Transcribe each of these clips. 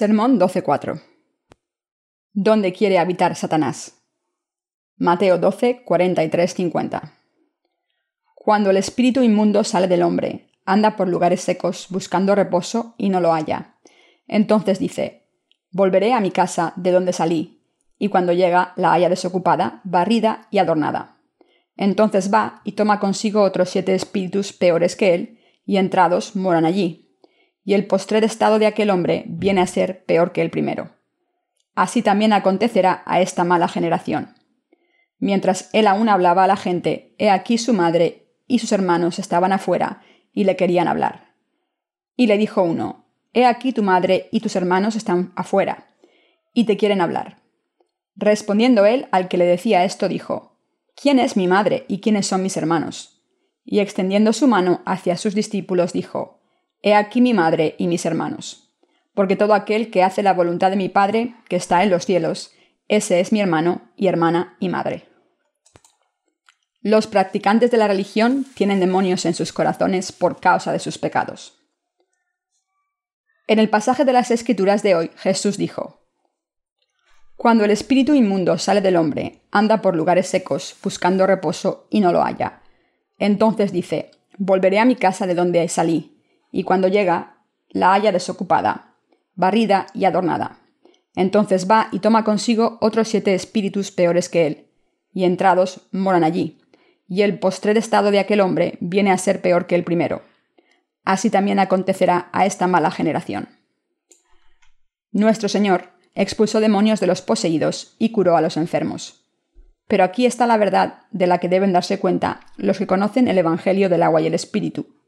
Sermón 12.4. ¿Dónde quiere habitar Satanás? Mateo 12, 43, 50. Cuando el espíritu inmundo sale del hombre, anda por lugares secos buscando reposo y no lo halla. Entonces dice, Volveré a mi casa de donde salí, y cuando llega la halla desocupada, barrida y adornada. Entonces va y toma consigo otros siete espíritus peores que él, y entrados moran allí y el postrer estado de aquel hombre viene a ser peor que el primero. Así también acontecerá a esta mala generación. Mientras él aún hablaba a la gente, he aquí su madre y sus hermanos estaban afuera y le querían hablar. Y le dijo uno, He aquí tu madre y tus hermanos están afuera, y te quieren hablar. Respondiendo él al que le decía esto, dijo, ¿Quién es mi madre y quiénes son mis hermanos? Y extendiendo su mano hacia sus discípulos, dijo, He aquí mi madre y mis hermanos. Porque todo aquel que hace la voluntad de mi Padre, que está en los cielos, ese es mi hermano y hermana y madre. Los practicantes de la religión tienen demonios en sus corazones por causa de sus pecados. En el pasaje de las Escrituras de hoy, Jesús dijo, Cuando el espíritu inmundo sale del hombre, anda por lugares secos, buscando reposo y no lo halla. Entonces dice, Volveré a mi casa de donde salí y cuando llega, la halla desocupada, barrida y adornada. Entonces va y toma consigo otros siete espíritus peores que él, y entrados moran allí, y el postrer estado de aquel hombre viene a ser peor que el primero. Así también acontecerá a esta mala generación. Nuestro Señor expulsó demonios de los poseídos y curó a los enfermos. Pero aquí está la verdad de la que deben darse cuenta los que conocen el Evangelio del agua y el Espíritu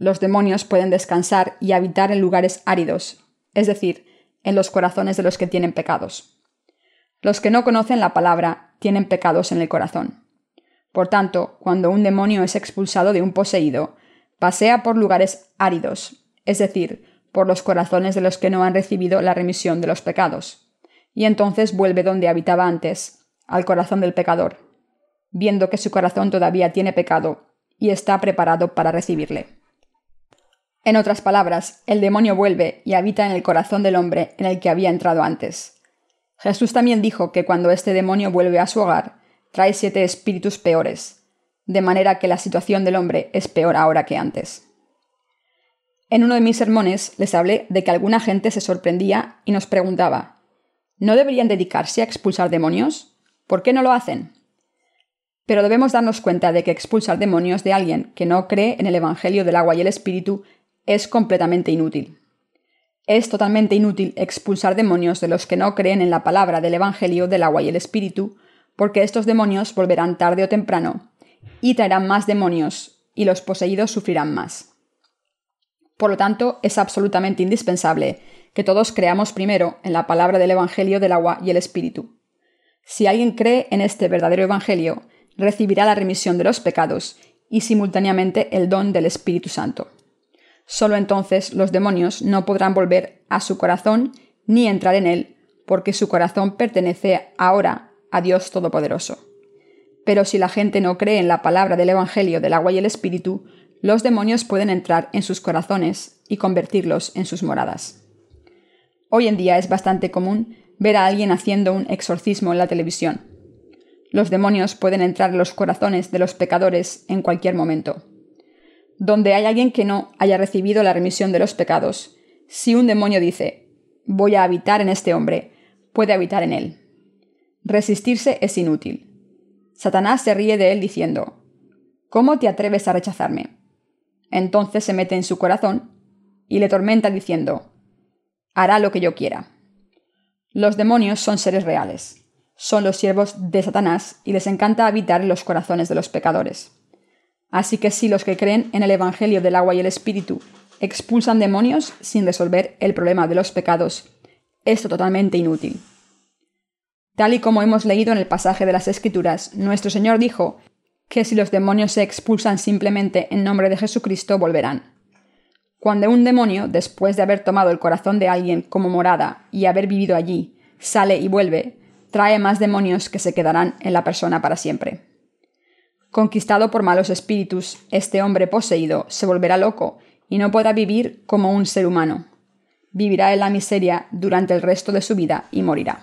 los demonios pueden descansar y habitar en lugares áridos, es decir, en los corazones de los que tienen pecados. Los que no conocen la palabra tienen pecados en el corazón. Por tanto, cuando un demonio es expulsado de un poseído, pasea por lugares áridos, es decir, por los corazones de los que no han recibido la remisión de los pecados, y entonces vuelve donde habitaba antes, al corazón del pecador, viendo que su corazón todavía tiene pecado y está preparado para recibirle. En otras palabras, el demonio vuelve y habita en el corazón del hombre en el que había entrado antes. Jesús también dijo que cuando este demonio vuelve a su hogar, trae siete espíritus peores, de manera que la situación del hombre es peor ahora que antes. En uno de mis sermones les hablé de que alguna gente se sorprendía y nos preguntaba, ¿no deberían dedicarse a expulsar demonios? ¿Por qué no lo hacen? Pero debemos darnos cuenta de que expulsar demonios de alguien que no cree en el Evangelio del agua y el Espíritu es completamente inútil. Es totalmente inútil expulsar demonios de los que no creen en la palabra del Evangelio del agua y el Espíritu, porque estos demonios volverán tarde o temprano, y traerán más demonios, y los poseídos sufrirán más. Por lo tanto, es absolutamente indispensable que todos creamos primero en la palabra del Evangelio del agua y el Espíritu. Si alguien cree en este verdadero Evangelio, recibirá la remisión de los pecados y simultáneamente el don del Espíritu Santo. Solo entonces los demonios no podrán volver a su corazón ni entrar en él, porque su corazón pertenece ahora a Dios Todopoderoso. Pero si la gente no cree en la palabra del Evangelio del agua y el Espíritu, los demonios pueden entrar en sus corazones y convertirlos en sus moradas. Hoy en día es bastante común ver a alguien haciendo un exorcismo en la televisión. Los demonios pueden entrar en los corazones de los pecadores en cualquier momento donde hay alguien que no haya recibido la remisión de los pecados, si un demonio dice, voy a habitar en este hombre, puede habitar en él. Resistirse es inútil. Satanás se ríe de él diciendo, ¿Cómo te atreves a rechazarme? Entonces se mete en su corazón y le tormenta diciendo, hará lo que yo quiera. Los demonios son seres reales, son los siervos de Satanás y les encanta habitar en los corazones de los pecadores. Así que si los que creen en el Evangelio del agua y el Espíritu expulsan demonios sin resolver el problema de los pecados, es totalmente inútil. Tal y como hemos leído en el pasaje de las Escrituras, nuestro Señor dijo que si los demonios se expulsan simplemente en nombre de Jesucristo, volverán. Cuando un demonio, después de haber tomado el corazón de alguien como morada y haber vivido allí, sale y vuelve, trae más demonios que se quedarán en la persona para siempre. Conquistado por malos espíritus, este hombre poseído se volverá loco y no podrá vivir como un ser humano. vivirá en la miseria durante el resto de su vida y morirá.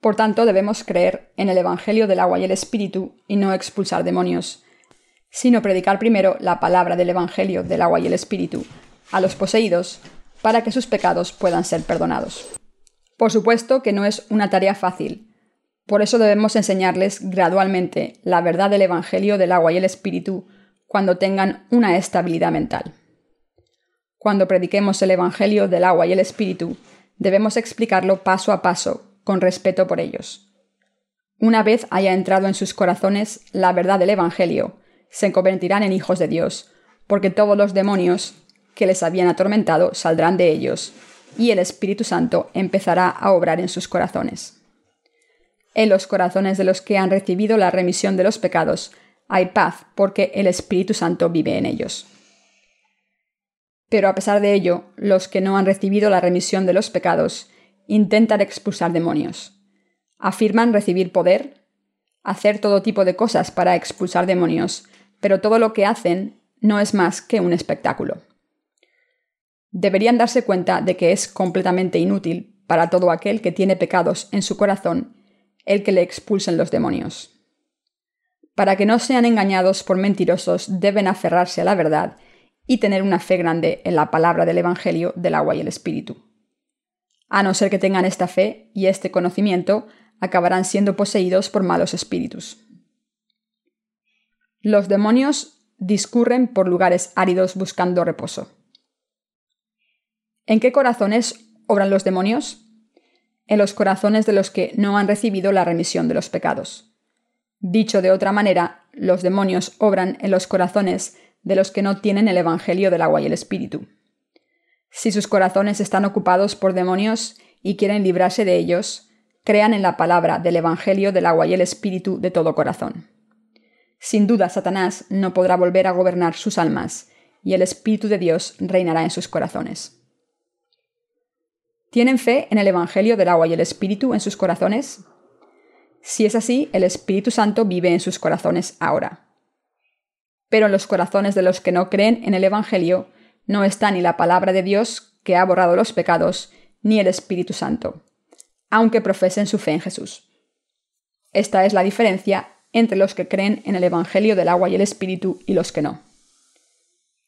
Por tanto, debemos creer en el Evangelio del agua y el Espíritu y no expulsar demonios, sino predicar primero la palabra del Evangelio del agua y el Espíritu a los poseídos para que sus pecados puedan ser perdonados. Por supuesto que no es una tarea fácil, por eso debemos enseñarles gradualmente la verdad del Evangelio del agua y el Espíritu cuando tengan una estabilidad mental. Cuando prediquemos el Evangelio del agua y el Espíritu, debemos explicarlo paso a paso con respeto por ellos. Una vez haya entrado en sus corazones la verdad del Evangelio, se convertirán en hijos de Dios, porque todos los demonios que les habían atormentado saldrán de ellos, y el Espíritu Santo empezará a obrar en sus corazones. En los corazones de los que han recibido la remisión de los pecados hay paz, porque el Espíritu Santo vive en ellos. Pero a pesar de ello, los que no han recibido la remisión de los pecados intentan expulsar demonios. Afirman recibir poder, hacer todo tipo de cosas para expulsar demonios, pero todo lo que hacen no es más que un espectáculo. Deberían darse cuenta de que es completamente inútil para todo aquel que tiene pecados en su corazón el que le expulsen los demonios. Para que no sean engañados por mentirosos, deben aferrarse a la verdad y tener una fe grande en la palabra del Evangelio del agua y el Espíritu. A no ser que tengan esta fe y este conocimiento, acabarán siendo poseídos por malos espíritus. Los demonios discurren por lugares áridos buscando reposo. ¿En qué corazones obran los demonios? En los corazones de los que no han recibido la remisión de los pecados. Dicho de otra manera, los demonios obran en los corazones de los que no tienen el Evangelio del agua y el Espíritu. Si sus corazones están ocupados por demonios y quieren librarse de ellos, crean en la palabra del Evangelio del agua y el Espíritu de todo corazón. Sin duda, Satanás no podrá volver a gobernar sus almas, y el Espíritu de Dios reinará en sus corazones. ¿Tienen fe en el Evangelio del agua y el Espíritu en sus corazones? Si es así, el Espíritu Santo vive en sus corazones ahora. Pero en los corazones de los que no creen en el Evangelio, no está ni la palabra de Dios, que ha borrado los pecados, ni el Espíritu Santo, aunque profesen su fe en Jesús. Esta es la diferencia entre los que creen en el Evangelio del agua y el Espíritu y los que no.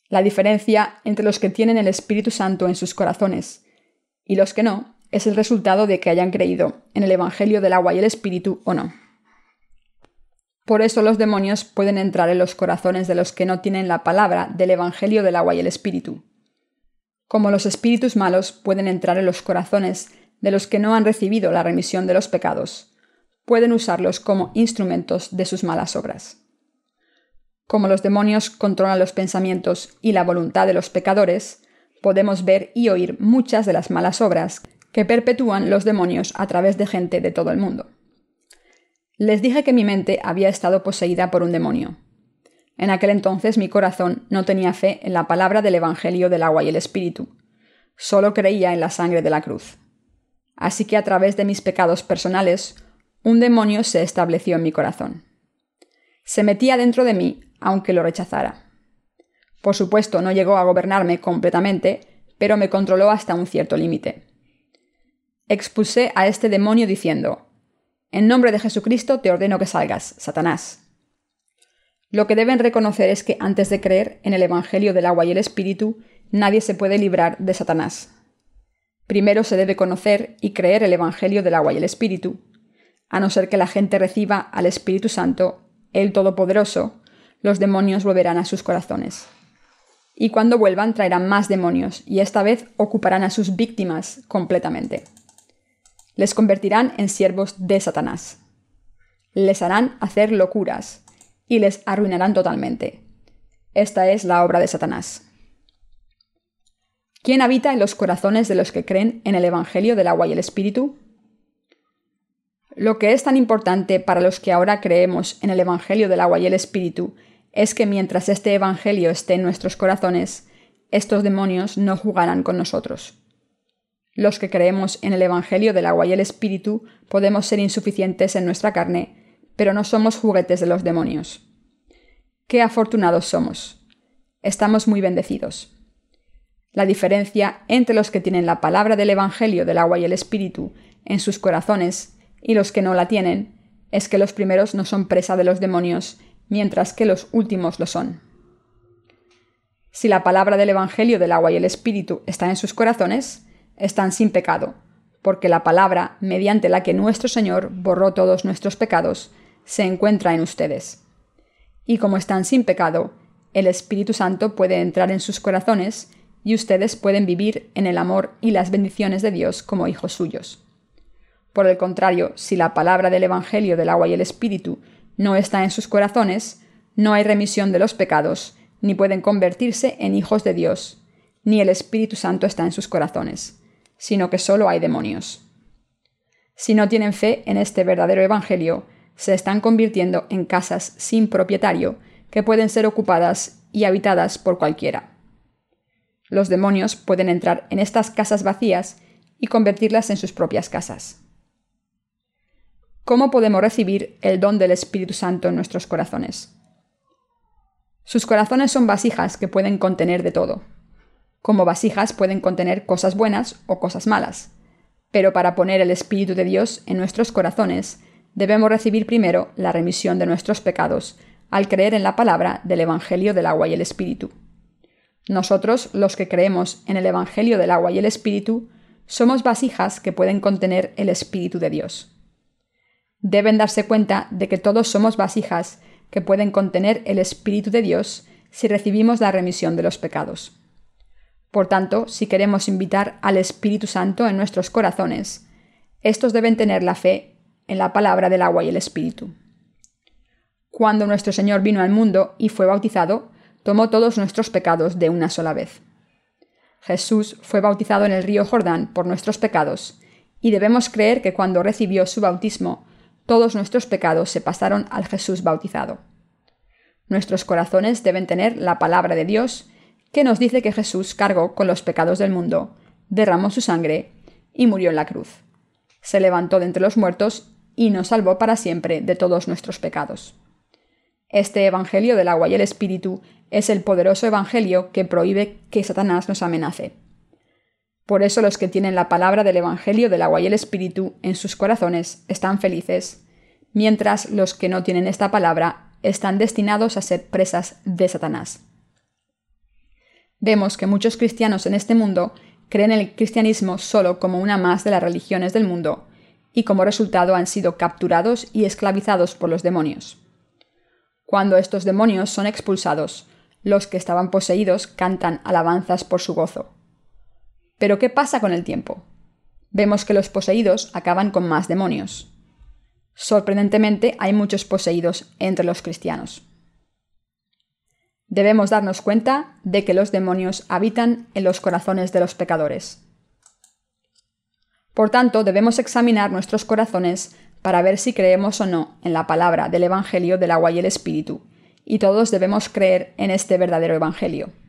La diferencia entre los que tienen el Espíritu Santo en sus corazones y los que no es el resultado de que hayan creído en el Evangelio del agua y el Espíritu o no. Por eso los demonios pueden entrar en los corazones de los que no tienen la palabra del Evangelio del agua y el Espíritu. Como los espíritus malos pueden entrar en los corazones de los que no han recibido la remisión de los pecados, pueden usarlos como instrumentos de sus malas obras. Como los demonios controlan los pensamientos y la voluntad de los pecadores, podemos ver y oír muchas de las malas obras que perpetúan los demonios a través de gente de todo el mundo. Les dije que mi mente había estado poseída por un demonio. En aquel entonces mi corazón no tenía fe en la palabra del Evangelio del agua y el Espíritu. Solo creía en la sangre de la cruz. Así que a través de mis pecados personales, un demonio se estableció en mi corazón. Se metía dentro de mí, aunque lo rechazara. Por supuesto, no llegó a gobernarme completamente, pero me controló hasta un cierto límite. Expulsé a este demonio diciendo, en nombre de Jesucristo te ordeno que salgas, Satanás. Lo que deben reconocer es que antes de creer en el Evangelio del agua y el Espíritu, nadie se puede librar de Satanás. Primero se debe conocer y creer el Evangelio del agua y el Espíritu, a no ser que la gente reciba al Espíritu Santo, el Todopoderoso, los demonios volverán a sus corazones. Y cuando vuelvan traerán más demonios, y esta vez ocuparán a sus víctimas completamente les convertirán en siervos de Satanás. Les harán hacer locuras y les arruinarán totalmente. Esta es la obra de Satanás. ¿Quién habita en los corazones de los que creen en el Evangelio del agua y el Espíritu? Lo que es tan importante para los que ahora creemos en el Evangelio del agua y el Espíritu es que mientras este Evangelio esté en nuestros corazones, estos demonios no jugarán con nosotros. Los que creemos en el Evangelio del agua y el Espíritu podemos ser insuficientes en nuestra carne, pero no somos juguetes de los demonios. Qué afortunados somos. Estamos muy bendecidos. La diferencia entre los que tienen la palabra del Evangelio del agua y el Espíritu en sus corazones y los que no la tienen es que los primeros no son presa de los demonios, mientras que los últimos lo son. Si la palabra del Evangelio del agua y el Espíritu está en sus corazones, están sin pecado, porque la palabra, mediante la que nuestro Señor borró todos nuestros pecados, se encuentra en ustedes. Y como están sin pecado, el Espíritu Santo puede entrar en sus corazones y ustedes pueden vivir en el amor y las bendiciones de Dios como hijos suyos. Por el contrario, si la palabra del Evangelio del agua y el Espíritu no está en sus corazones, no hay remisión de los pecados, ni pueden convertirse en hijos de Dios, ni el Espíritu Santo está en sus corazones, sino que solo hay demonios. Si no tienen fe en este verdadero Evangelio, se están convirtiendo en casas sin propietario que pueden ser ocupadas y habitadas por cualquiera. Los demonios pueden entrar en estas casas vacías y convertirlas en sus propias casas. ¿Cómo podemos recibir el don del Espíritu Santo en nuestros corazones? Sus corazones son vasijas que pueden contener de todo. Como vasijas pueden contener cosas buenas o cosas malas. Pero para poner el Espíritu de Dios en nuestros corazones, debemos recibir primero la remisión de nuestros pecados al creer en la palabra del Evangelio del agua y el Espíritu. Nosotros, los que creemos en el Evangelio del agua y el Espíritu, somos vasijas que pueden contener el Espíritu de Dios deben darse cuenta de que todos somos vasijas que pueden contener el Espíritu de Dios si recibimos la remisión de los pecados. Por tanto, si queremos invitar al Espíritu Santo en nuestros corazones, estos deben tener la fe en la palabra del agua y el Espíritu. Cuando nuestro Señor vino al mundo y fue bautizado, tomó todos nuestros pecados de una sola vez. Jesús fue bautizado en el río Jordán por nuestros pecados, y debemos creer que cuando recibió su bautismo todos nuestros pecados se pasaron al Jesús bautizado. Nuestros corazones deben tener la palabra de Dios, que nos dice que Jesús cargó con los pecados del mundo, derramó su sangre y murió en la cruz. Se levantó de entre los muertos y nos salvó para siempre de todos nuestros pecados. Este Evangelio del agua y el Espíritu es el poderoso Evangelio que prohíbe que Satanás nos amenace. Por eso los que tienen la palabra del Evangelio del agua y el Espíritu en sus corazones están felices, mientras los que no tienen esta palabra están destinados a ser presas de Satanás. Vemos que muchos cristianos en este mundo creen el cristianismo solo como una más de las religiones del mundo, y como resultado han sido capturados y esclavizados por los demonios. Cuando estos demonios son expulsados, los que estaban poseídos cantan alabanzas por su gozo. Pero ¿qué pasa con el tiempo? Vemos que los poseídos acaban con más demonios. Sorprendentemente, hay muchos poseídos entre los cristianos. Debemos darnos cuenta de que los demonios habitan en los corazones de los pecadores. Por tanto, debemos examinar nuestros corazones para ver si creemos o no en la palabra del Evangelio del agua y el Espíritu, y todos debemos creer en este verdadero Evangelio.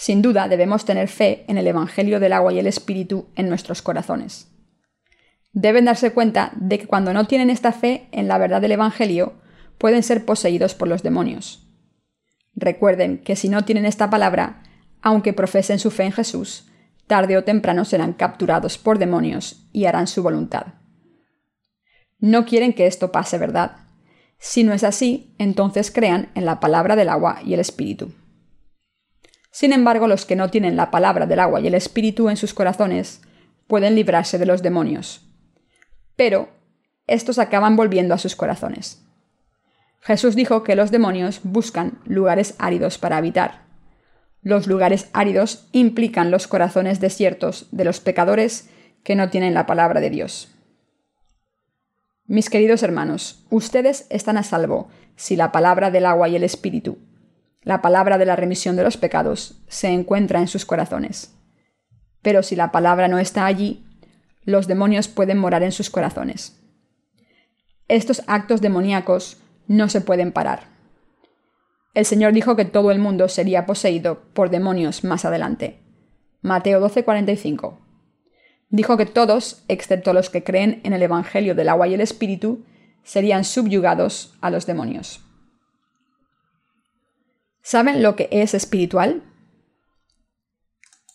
Sin duda debemos tener fe en el Evangelio del agua y el Espíritu en nuestros corazones. Deben darse cuenta de que cuando no tienen esta fe en la verdad del Evangelio, pueden ser poseídos por los demonios. Recuerden que si no tienen esta palabra, aunque profesen su fe en Jesús, tarde o temprano serán capturados por demonios y harán su voluntad. No quieren que esto pase, ¿verdad? Si no es así, entonces crean en la palabra del agua y el Espíritu. Sin embargo, los que no tienen la palabra del agua y el espíritu en sus corazones pueden librarse de los demonios. Pero estos acaban volviendo a sus corazones. Jesús dijo que los demonios buscan lugares áridos para habitar. Los lugares áridos implican los corazones desiertos de los pecadores que no tienen la palabra de Dios. Mis queridos hermanos, ustedes están a salvo si la palabra del agua y el espíritu la palabra de la remisión de los pecados se encuentra en sus corazones. Pero si la palabra no está allí, los demonios pueden morar en sus corazones. Estos actos demoníacos no se pueden parar. El Señor dijo que todo el mundo sería poseído por demonios más adelante. Mateo 12:45. Dijo que todos, excepto los que creen en el Evangelio del agua y el Espíritu, serían subyugados a los demonios. ¿Saben lo que es espiritual?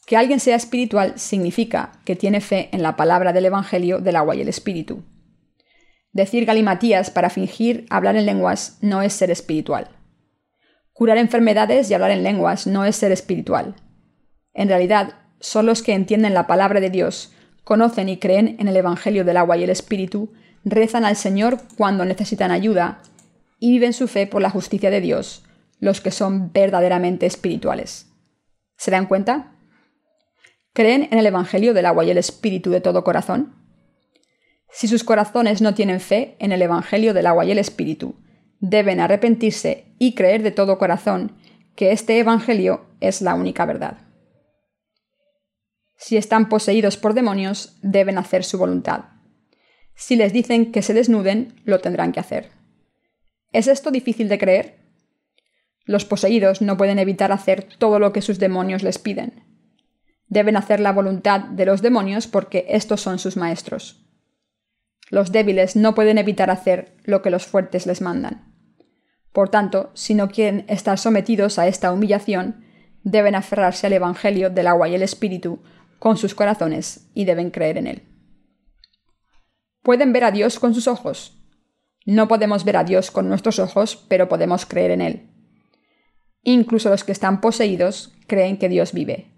Que alguien sea espiritual significa que tiene fe en la palabra del Evangelio del agua y el Espíritu. Decir galimatías para fingir hablar en lenguas no es ser espiritual. Curar enfermedades y hablar en lenguas no es ser espiritual. En realidad, son los que entienden la palabra de Dios, conocen y creen en el Evangelio del agua y el Espíritu, rezan al Señor cuando necesitan ayuda y viven su fe por la justicia de Dios, los que son verdaderamente espirituales. ¿Se dan cuenta? ¿Creen en el Evangelio del agua y el Espíritu de todo corazón? Si sus corazones no tienen fe en el Evangelio del agua y el Espíritu, deben arrepentirse y creer de todo corazón que este Evangelio es la única verdad. Si están poseídos por demonios, deben hacer su voluntad. Si les dicen que se desnuden, lo tendrán que hacer. ¿Es esto difícil de creer? Los poseídos no pueden evitar hacer todo lo que sus demonios les piden. Deben hacer la voluntad de los demonios porque estos son sus maestros. Los débiles no pueden evitar hacer lo que los fuertes les mandan. Por tanto, si no quieren estar sometidos a esta humillación, deben aferrarse al Evangelio del agua y el Espíritu con sus corazones y deben creer en él. Pueden ver a Dios con sus ojos. No podemos ver a Dios con nuestros ojos, pero podemos creer en él. Incluso los que están poseídos creen que Dios vive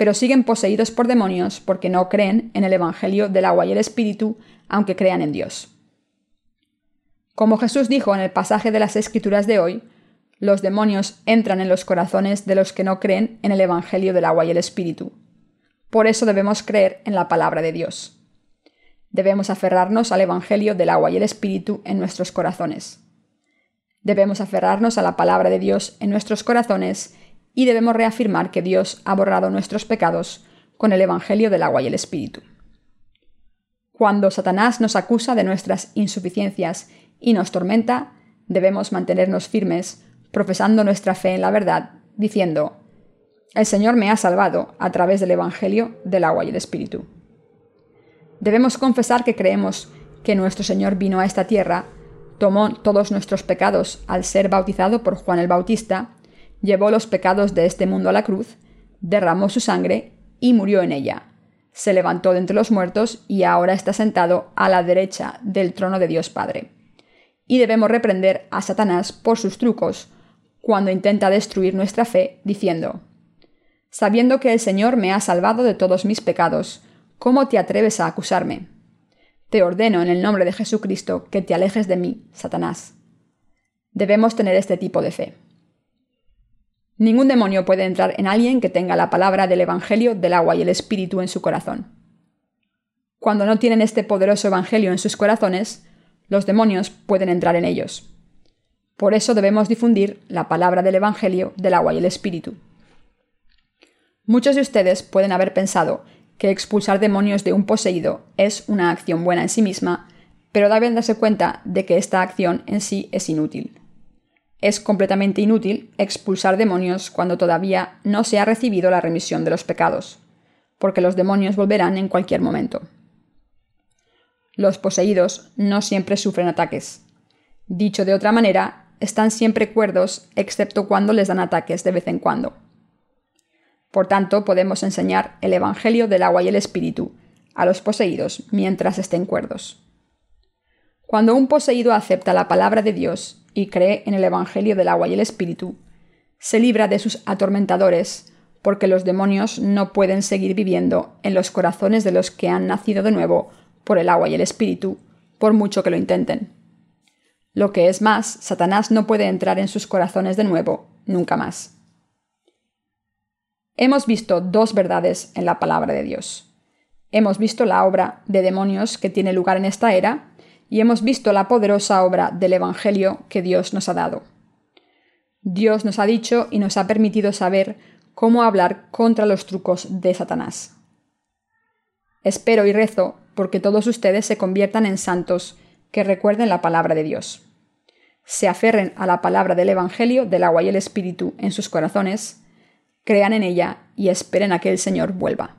pero siguen poseídos por demonios porque no creen en el Evangelio del agua y el Espíritu, aunque crean en Dios. Como Jesús dijo en el pasaje de las Escrituras de hoy, los demonios entran en los corazones de los que no creen en el Evangelio del agua y el Espíritu. Por eso debemos creer en la palabra de Dios. Debemos aferrarnos al Evangelio del agua y el Espíritu en nuestros corazones. Debemos aferrarnos a la palabra de Dios en nuestros corazones y debemos reafirmar que Dios ha borrado nuestros pecados con el Evangelio del agua y el Espíritu. Cuando Satanás nos acusa de nuestras insuficiencias y nos tormenta, debemos mantenernos firmes, profesando nuestra fe en la verdad, diciendo, El Señor me ha salvado a través del Evangelio del agua y el Espíritu. Debemos confesar que creemos que nuestro Señor vino a esta tierra, tomó todos nuestros pecados al ser bautizado por Juan el Bautista, llevó los pecados de este mundo a la cruz, derramó su sangre y murió en ella. Se levantó de entre los muertos y ahora está sentado a la derecha del trono de Dios Padre. Y debemos reprender a Satanás por sus trucos cuando intenta destruir nuestra fe, diciendo, Sabiendo que el Señor me ha salvado de todos mis pecados, ¿cómo te atreves a acusarme? Te ordeno en el nombre de Jesucristo que te alejes de mí, Satanás. Debemos tener este tipo de fe. Ningún demonio puede entrar en alguien que tenga la palabra del Evangelio del agua y el Espíritu en su corazón. Cuando no tienen este poderoso Evangelio en sus corazones, los demonios pueden entrar en ellos. Por eso debemos difundir la palabra del Evangelio del agua y el Espíritu. Muchos de ustedes pueden haber pensado que expulsar demonios de un poseído es una acción buena en sí misma, pero deben darse cuenta de que esta acción en sí es inútil. Es completamente inútil expulsar demonios cuando todavía no se ha recibido la remisión de los pecados, porque los demonios volverán en cualquier momento. Los poseídos no siempre sufren ataques. Dicho de otra manera, están siempre cuerdos excepto cuando les dan ataques de vez en cuando. Por tanto, podemos enseñar el Evangelio del agua y el Espíritu a los poseídos mientras estén cuerdos. Cuando un poseído acepta la palabra de Dios y cree en el Evangelio del agua y el Espíritu, se libra de sus atormentadores, porque los demonios no pueden seguir viviendo en los corazones de los que han nacido de nuevo por el agua y el Espíritu, por mucho que lo intenten. Lo que es más, Satanás no puede entrar en sus corazones de nuevo, nunca más. Hemos visto dos verdades en la palabra de Dios. Hemos visto la obra de demonios que tiene lugar en esta era y hemos visto la poderosa obra del Evangelio que Dios nos ha dado. Dios nos ha dicho y nos ha permitido saber cómo hablar contra los trucos de Satanás. Espero y rezo porque todos ustedes se conviertan en santos que recuerden la palabra de Dios. Se aferren a la palabra del Evangelio del agua y el Espíritu en sus corazones, crean en ella y esperen a que el Señor vuelva.